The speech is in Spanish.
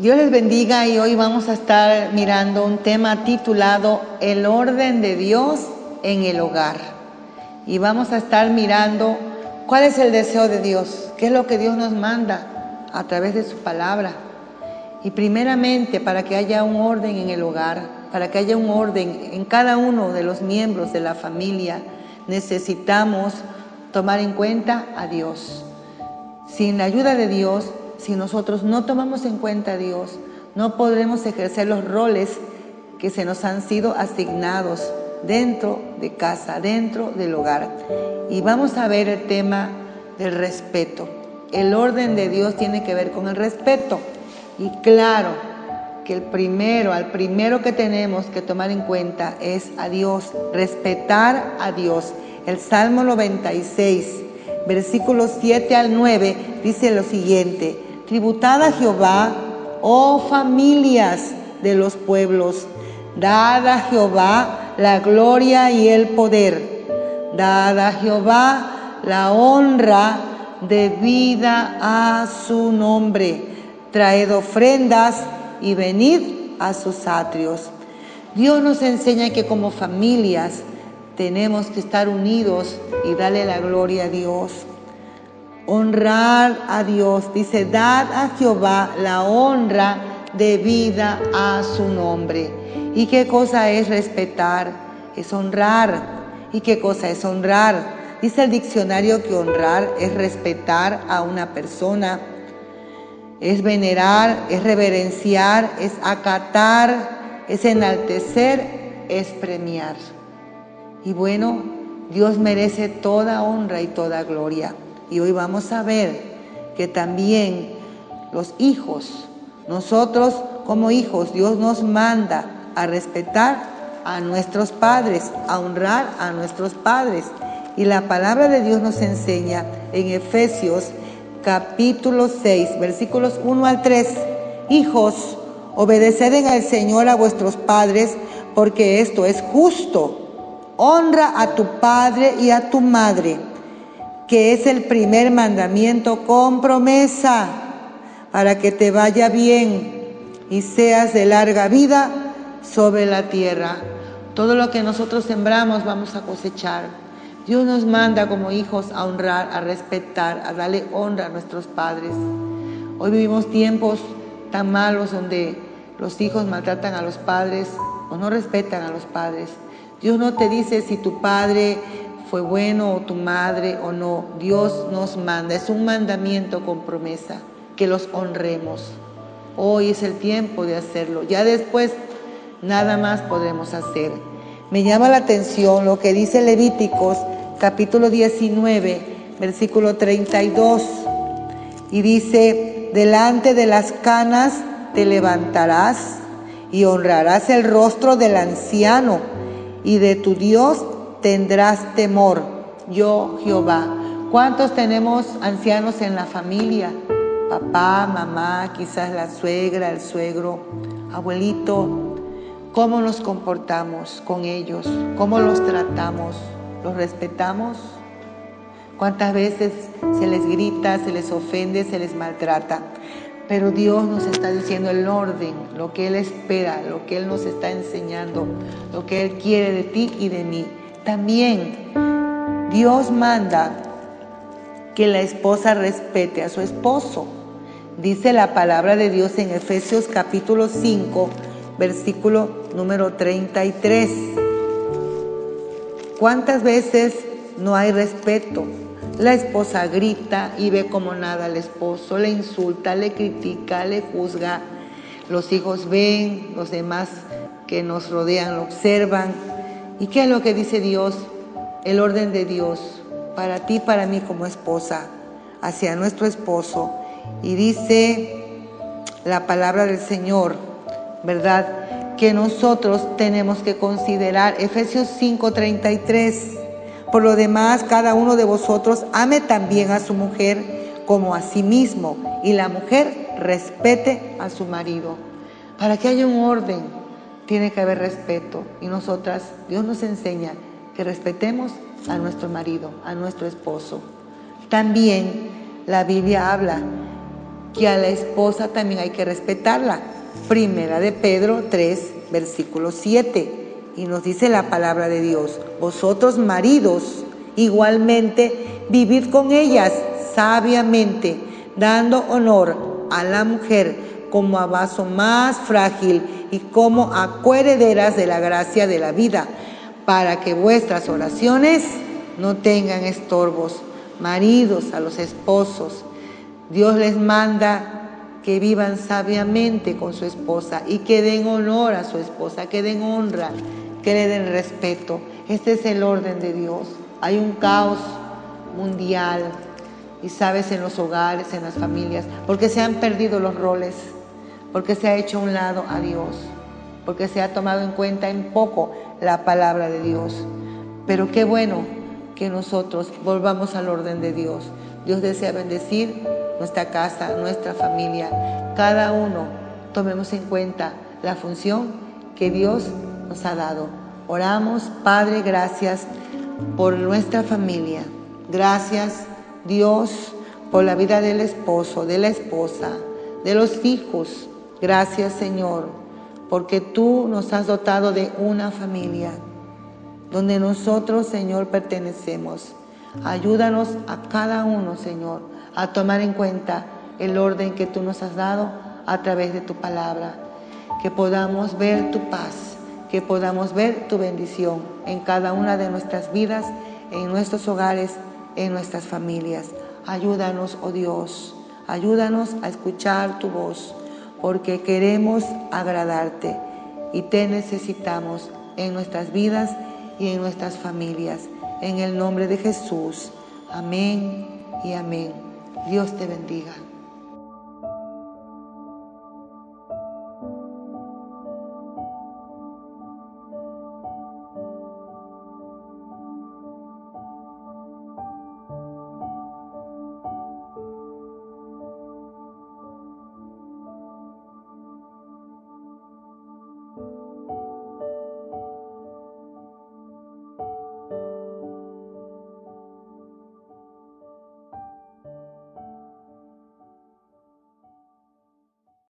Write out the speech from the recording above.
Dios les bendiga y hoy vamos a estar mirando un tema titulado El orden de Dios en el hogar. Y vamos a estar mirando cuál es el deseo de Dios, qué es lo que Dios nos manda a través de su palabra. Y primeramente para que haya un orden en el hogar, para que haya un orden en cada uno de los miembros de la familia, necesitamos tomar en cuenta a Dios. Sin la ayuda de Dios, si nosotros no tomamos en cuenta a Dios, no podremos ejercer los roles que se nos han sido asignados dentro de casa, dentro del hogar. Y vamos a ver el tema del respeto. El orden de Dios tiene que ver con el respeto. Y claro que el primero, al primero que tenemos que tomar en cuenta es a Dios, respetar a Dios. El Salmo 96, versículos 7 al 9, dice lo siguiente, tributad a Jehová, oh familias de los pueblos, dad a Jehová la gloria y el poder, dad a Jehová la honra debida a su nombre, traed ofrendas y venid a sus atrios. Dios nos enseña que como familias tenemos que estar unidos y darle la gloria a Dios. Honrar a Dios, dice, dad a Jehová la honra debida a su nombre. ¿Y qué cosa es respetar? Es honrar. ¿Y qué cosa es honrar? Dice el diccionario que honrar es respetar a una persona, es venerar, es reverenciar, es acatar, es enaltecer, es premiar. Y bueno, Dios merece toda honra y toda gloria. Y hoy vamos a ver que también los hijos, nosotros como hijos, Dios nos manda a respetar a nuestros padres, a honrar a nuestros padres. Y la palabra de Dios nos enseña en Efesios capítulo 6, versículos 1 al 3. Hijos, obedeced al Señor a vuestros padres, porque esto es justo honra a tu padre y a tu madre, que es el primer mandamiento con promesa, para que te vaya bien y seas de larga vida sobre la tierra. Todo lo que nosotros sembramos vamos a cosechar. Dios nos manda como hijos a honrar, a respetar, a darle honra a nuestros padres. Hoy vivimos tiempos tan malos donde los hijos maltratan a los padres o no respetan a los padres. Dios no te dice si tu padre fue bueno o tu madre o no. Dios nos manda, es un mandamiento con promesa, que los honremos. Hoy es el tiempo de hacerlo. Ya después nada más podremos hacer. Me llama la atención lo que dice Levíticos capítulo 19, versículo 32. Y dice, delante de las canas te levantarás y honrarás el rostro del anciano y de tu Dios tendrás temor, yo Jehová. ¿Cuántos tenemos ancianos en la familia? Papá, mamá, quizás la suegra, el suegro, abuelito. ¿Cómo nos comportamos con ellos? ¿Cómo los tratamos? ¿Los respetamos? ¿Cuántas veces se les grita, se les ofende, se les maltrata? Pero Dios nos está diciendo el orden, lo que Él espera, lo que Él nos está enseñando, lo que Él quiere de ti y de mí. También Dios manda que la esposa respete a su esposo. Dice la palabra de Dios en Efesios capítulo 5, versículo número 33. ¿Cuántas veces no hay respeto? La esposa grita y ve como nada al esposo, le insulta, le critica, le juzga. Los hijos ven, los demás que nos rodean lo observan. ¿Y qué es lo que dice Dios? El orden de Dios para ti, para mí como esposa, hacia nuestro esposo. Y dice la palabra del Señor, ¿verdad? Que nosotros tenemos que considerar Efesios 5:33 por lo demás, cada uno de vosotros ame también a su mujer como a sí mismo y la mujer respete a su marido. Para que haya un orden, tiene que haber respeto. Y nosotras, Dios nos enseña que respetemos a nuestro marido, a nuestro esposo. También la Biblia habla que a la esposa también hay que respetarla. Primera de Pedro 3, versículo 7. Y nos dice la palabra de Dios, vosotros maridos, igualmente, vivid con ellas sabiamente, dando honor a la mujer como a vaso más frágil y como a coherederas de la gracia de la vida, para que vuestras oraciones no tengan estorbos. Maridos a los esposos, Dios les manda que vivan sabiamente con su esposa y que den honor a su esposa, que den honra, que le den respeto. Este es el orden de Dios. Hay un caos mundial y sabes en los hogares, en las familias, porque se han perdido los roles, porque se ha hecho a un lado a Dios, porque se ha tomado en cuenta en poco la palabra de Dios. Pero qué bueno que nosotros volvamos al orden de Dios. Dios desea bendecir nuestra casa, nuestra familia. Cada uno tomemos en cuenta la función que Dios nos ha dado. Oramos, Padre, gracias por nuestra familia. Gracias, Dios, por la vida del esposo, de la esposa, de los hijos. Gracias, Señor, porque tú nos has dotado de una familia donde nosotros, Señor, pertenecemos. Ayúdanos a cada uno, Señor, a tomar en cuenta el orden que tú nos has dado a través de tu palabra. Que podamos ver tu paz, que podamos ver tu bendición en cada una de nuestras vidas, en nuestros hogares, en nuestras familias. Ayúdanos, oh Dios, ayúdanos a escuchar tu voz, porque queremos agradarte y te necesitamos en nuestras vidas y en nuestras familias. En el nombre de Jesús. Amén y amén. Dios te bendiga.